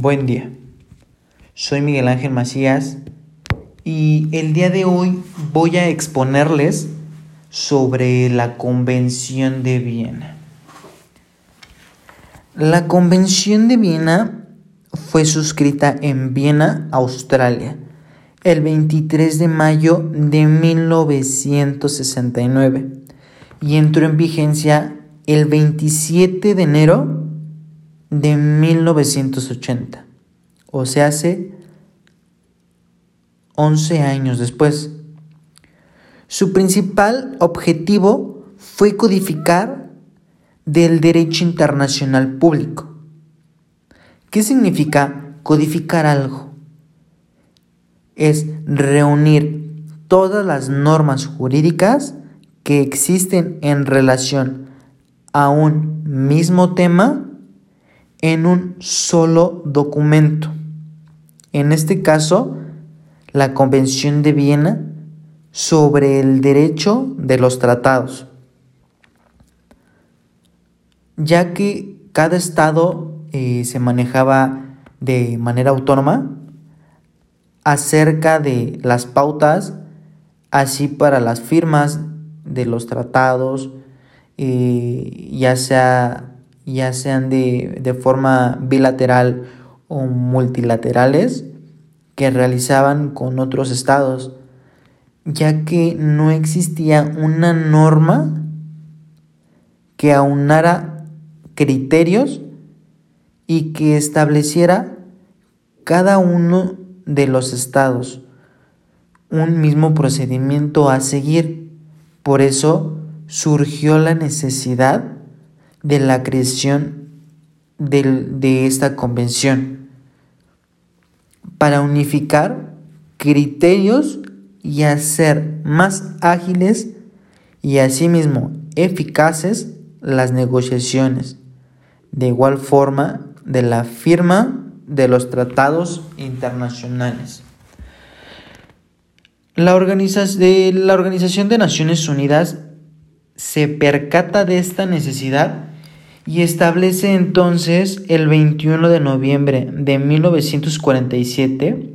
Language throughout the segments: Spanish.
Buen día. Soy Miguel Ángel Macías y el día de hoy voy a exponerles sobre la Convención de Viena. La Convención de Viena fue suscrita en Viena, Australia, el 23 de mayo de 1969 y entró en vigencia el 27 de enero de 1980, o sea, hace 11 años después. Su principal objetivo fue codificar del derecho internacional público. ¿Qué significa codificar algo? Es reunir todas las normas jurídicas que existen en relación a un mismo tema en un solo documento. En este caso, la Convención de Viena sobre el derecho de los tratados, ya que cada estado eh, se manejaba de manera autónoma acerca de las pautas, así para las firmas de los tratados, eh, ya sea ya sean de, forma bilateral o multilaterales, que realizaban con otros estados, ya que no existía una norma que aunara criterios y que estableciera cada uno de los estados un mismo procedimiento a seguir. Por eso surgió la necesidad de la creación de esta convención para unificar criterios y hacer más ágiles y asimismo eficaces las negociaciones, de igual forma de la firma de los tratados internacionales. La, de la Organización de Naciones Unidas se percata de esta necesidad y establece entonces el 21 de noviembre de 1947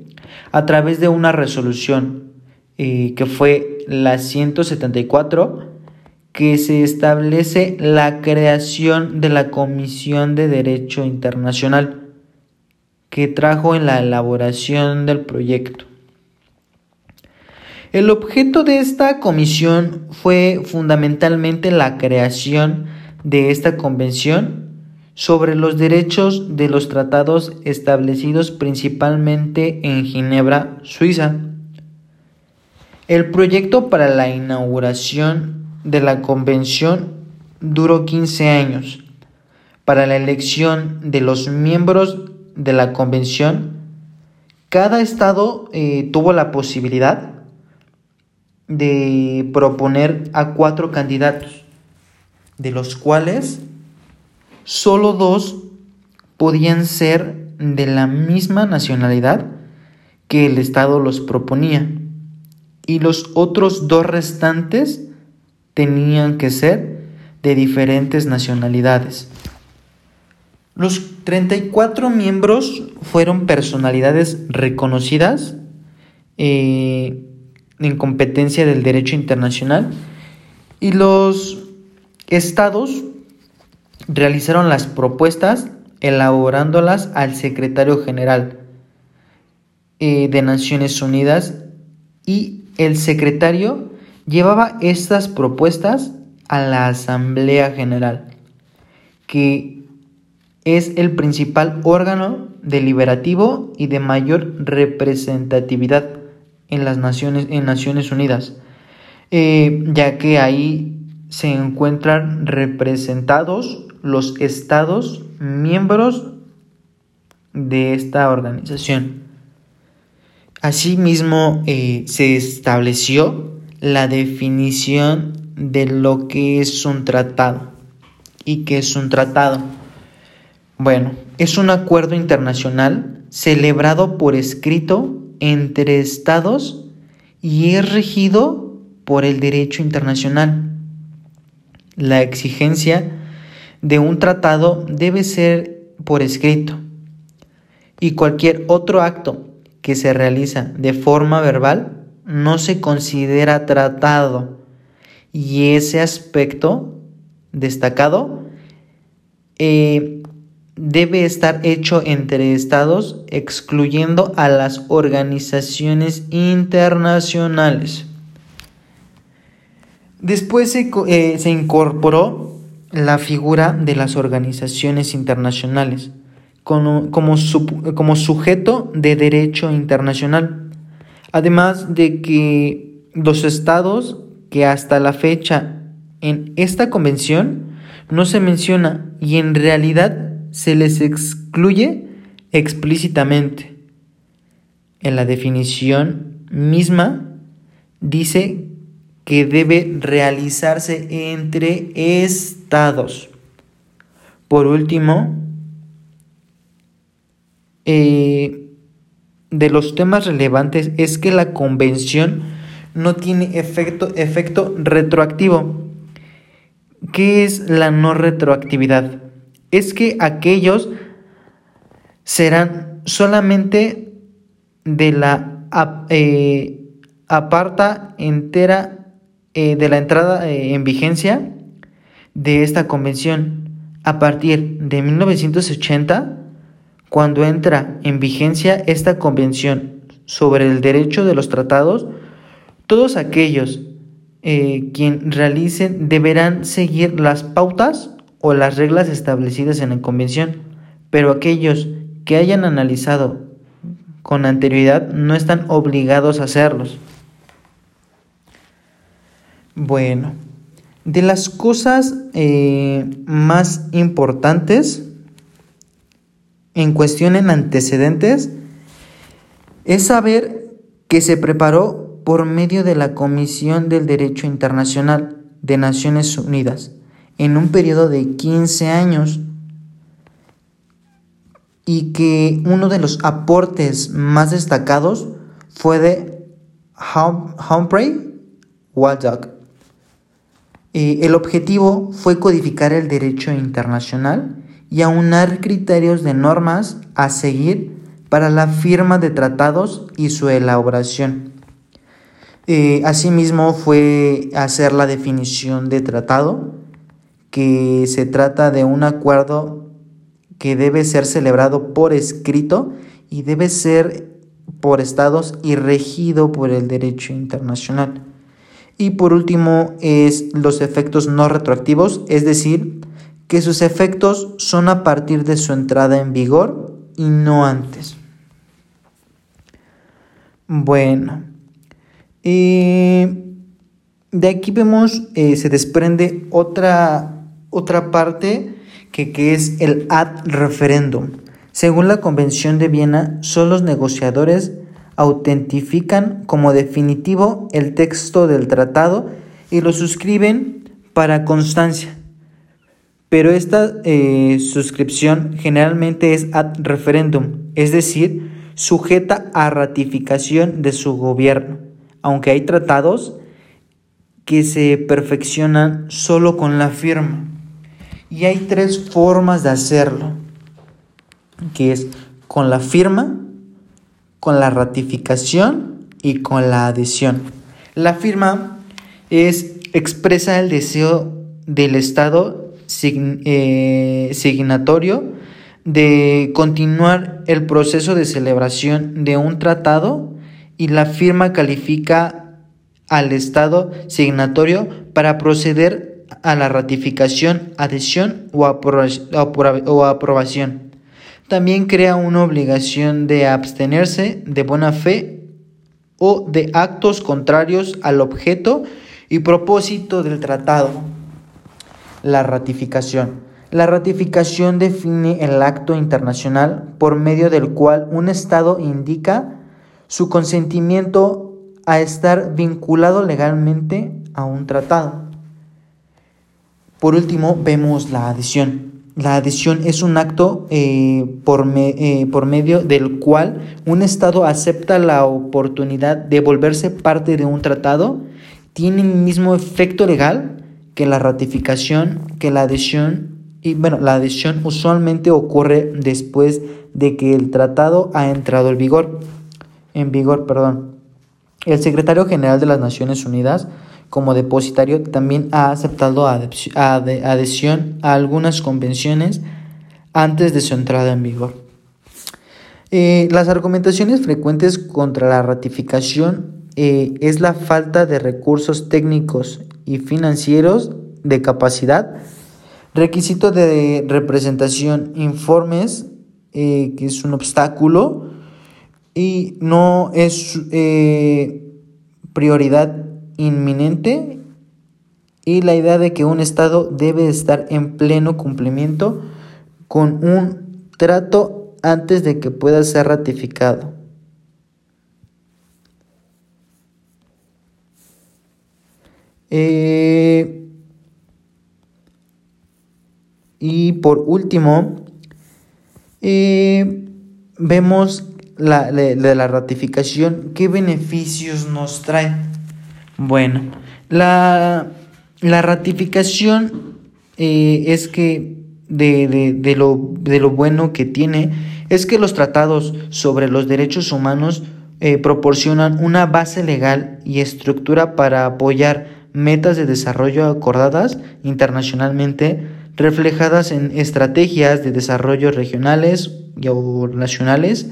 a través de una resolución eh, que fue la 174 que se establece la creación de la Comisión de Derecho Internacional que trajo en la elaboración del proyecto. El objeto de esta comisión fue fundamentalmente la creación de esta convención sobre los derechos de los tratados establecidos principalmente en Ginebra, Suiza. El proyecto para la inauguración de la convención duró 15 años. Para la elección de los miembros de la convención, cada estado eh, tuvo la posibilidad de proponer a cuatro candidatos, de los cuales solo dos podían ser de la misma nacionalidad que el Estado los proponía y los otros dos restantes tenían que ser de diferentes nacionalidades. Los 34 miembros fueron personalidades reconocidas eh, en competencia del derecho internacional y los estados realizaron las propuestas elaborándolas al secretario general eh, de Naciones Unidas y el secretario llevaba estas propuestas a la Asamblea General, que es el principal órgano deliberativo y de mayor representatividad en las Naciones, en Naciones Unidas, eh, ya que ahí se encuentran representados los estados miembros de esta organización. Asimismo, eh, se estableció la definición de lo que es un tratado. ¿Y qué es un tratado? Bueno, es un acuerdo internacional celebrado por escrito entre estados y es regido por el derecho internacional. La exigencia de un tratado debe ser por escrito y cualquier otro acto que se realiza de forma verbal no se considera tratado y ese aspecto destacado eh, debe estar hecho entre estados excluyendo a las organizaciones internacionales. Después se, eh, se incorporó la figura de las organizaciones internacionales como, como, como sujeto de derecho internacional, además de que los estados que hasta la fecha en esta convención no se menciona y en realidad se les excluye explícitamente. En la definición misma dice que debe realizarse entre estados. Por último, eh, de los temas relevantes es que la convención no tiene efecto, efecto retroactivo. ¿Qué es la no retroactividad? Es que aquellos serán solamente de la eh, aparta entera eh, de la entrada eh, en vigencia de esta convención a partir de 1980, cuando entra en vigencia esta convención sobre el derecho de los tratados, todos aquellos eh, quien realicen deberán seguir las pautas o las reglas establecidas en la convención, pero aquellos que hayan analizado con anterioridad no están obligados a hacerlos. Bueno, de las cosas eh, más importantes en cuestión en antecedentes es saber que se preparó por medio de la Comisión del Derecho Internacional de Naciones Unidas en un periodo de 15 años y que uno de los aportes más destacados fue de Humphrey Waldock eh, el objetivo fue codificar el derecho internacional y aunar criterios de normas a seguir para la firma de tratados y su elaboración. Eh, asimismo fue hacer la definición de tratado, que se trata de un acuerdo que debe ser celebrado por escrito y debe ser por estados y regido por el derecho internacional. Y por último es los efectos no retroactivos, es decir, que sus efectos son a partir de su entrada en vigor y no antes. Bueno, de aquí vemos, eh, se desprende otra, otra parte que, que es el ad referendum. Según la Convención de Viena, son los negociadores autentifican como definitivo el texto del tratado y lo suscriben para constancia. Pero esta eh, suscripción generalmente es ad referendum, es decir, sujeta a ratificación de su gobierno, aunque hay tratados que se perfeccionan solo con la firma. Y hay tres formas de hacerlo, que es con la firma, con la ratificación y con la adhesión. La firma es expresa el deseo del Estado eh, signatorio de continuar el proceso de celebración de un tratado y la firma califica al Estado signatorio para proceder a la ratificación, adhesión o aprobación. También crea una obligación de abstenerse de buena fe o de actos contrarios al objeto y propósito del tratado. La ratificación. La ratificación define el acto internacional por medio del cual un Estado indica su consentimiento a estar vinculado legalmente a un tratado. Por último, vemos la adhesión. La adhesión es un acto eh, por, eh, por, medio del cual un Estado acepta la oportunidad de volverse parte de un tratado, tiene el mismo efecto legal que la ratificación, que la adhesión y bueno, la adhesión usualmente ocurre después de que el tratado ha entrado en vigor. En vigor, perdón. El secretario general de las Naciones Unidas, como depositario, también ha aceptado adhesión a algunas convenciones antes de su entrada en vigor. Eh, las argumentaciones frecuentes contra la ratificación eh, es la falta de recursos técnicos y financieros de capacidad, requisito de representación, informes, eh, que es un obstáculo y no es prioridad inminente y la idea de que un Estado debe estar en pleno cumplimiento con un trato antes de que pueda ser ratificado. Eh, y por último, eh, vemos la, de la ratificación, ¿qué beneficios nos trae? Bueno, la, la ratificación eh, es que de, de, lo, de, lo, bueno que tiene es que los tratados sobre los derechos humanos eh, proporcionan una base legal y estructura para apoyar metas de desarrollo acordadas internacionalmente reflejadas en estrategias de desarrollo regionales o nacionales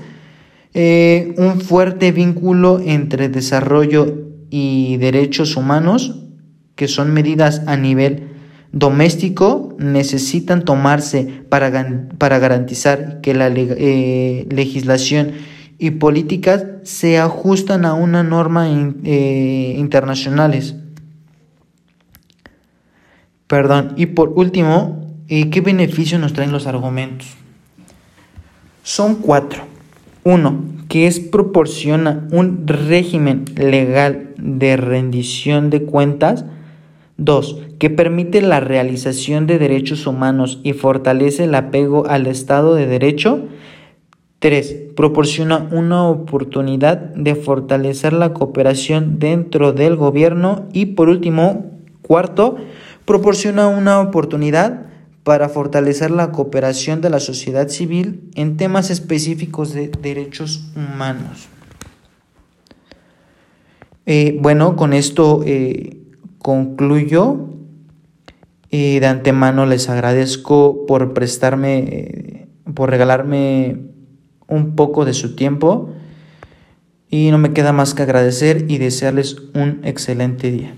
eh, un fuerte vínculo entre desarrollo y derechos humanos, que son medidas a nivel doméstico, necesitan tomarse para, para garantizar que la eh, legislación y políticas se ajustan a una norma eh, internacionales. Perdón, y por último, ¿qué beneficio nos traen los argumentos? Son cuatro. Uno, que es proporciona un régimen legal de rendición de cuentas. Dos, que permite la realización de derechos humanos y fortalece el apego al Estado de Derecho. 3. Proporciona una oportunidad de fortalecer la cooperación dentro del gobierno. Y por último, cuarto, proporciona una oportunidad para fortalecer la cooperación de la sociedad civil en temas específicos de derechos humanos. Eh, bueno, con esto eh, concluyo. Eh, de antemano les agradezco por prestarme, por regalarme un poco de su tiempo y no me queda más que agradecer y desearles un excelente día.